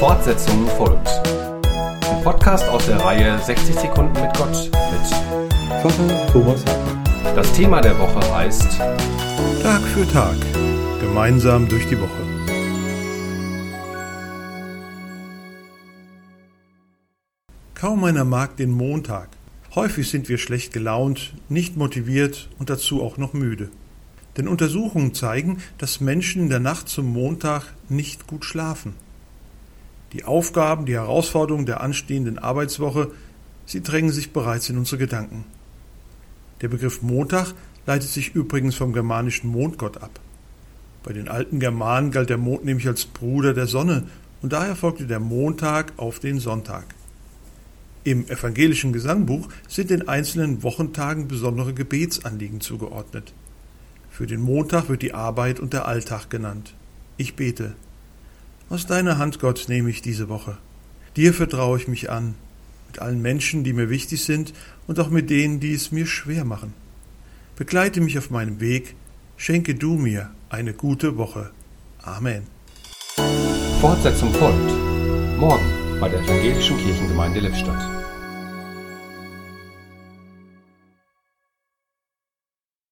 Fortsetzung folgt. Ein Podcast aus der Reihe 60 Sekunden mit Gott mit Pfarrer Thomas Hartmann. Das Thema der Woche heißt Tag für Tag. Gemeinsam durch die Woche. Kaum einer mag den Montag. Häufig sind wir schlecht gelaunt, nicht motiviert und dazu auch noch müde. Denn Untersuchungen zeigen, dass Menschen in der Nacht zum Montag nicht gut schlafen. Die Aufgaben, die Herausforderungen der anstehenden Arbeitswoche, sie drängen sich bereits in unsere Gedanken. Der Begriff Montag leitet sich übrigens vom germanischen Mondgott ab. Bei den alten Germanen galt der Mond nämlich als Bruder der Sonne und daher folgte der Montag auf den Sonntag. Im evangelischen Gesangbuch sind den einzelnen Wochentagen besondere Gebetsanliegen zugeordnet. Für den Montag wird die Arbeit und der Alltag genannt. Ich bete. Aus deiner Hand, Gott, nehme ich diese Woche. Dir vertraue ich mich an, mit allen Menschen, die mir wichtig sind und auch mit denen, die es mir schwer machen. Begleite mich auf meinem Weg, schenke du mir eine gute Woche. Amen. Fortsetzung folgt. Morgen bei der Evangelischen Kirchengemeinde Lippstadt.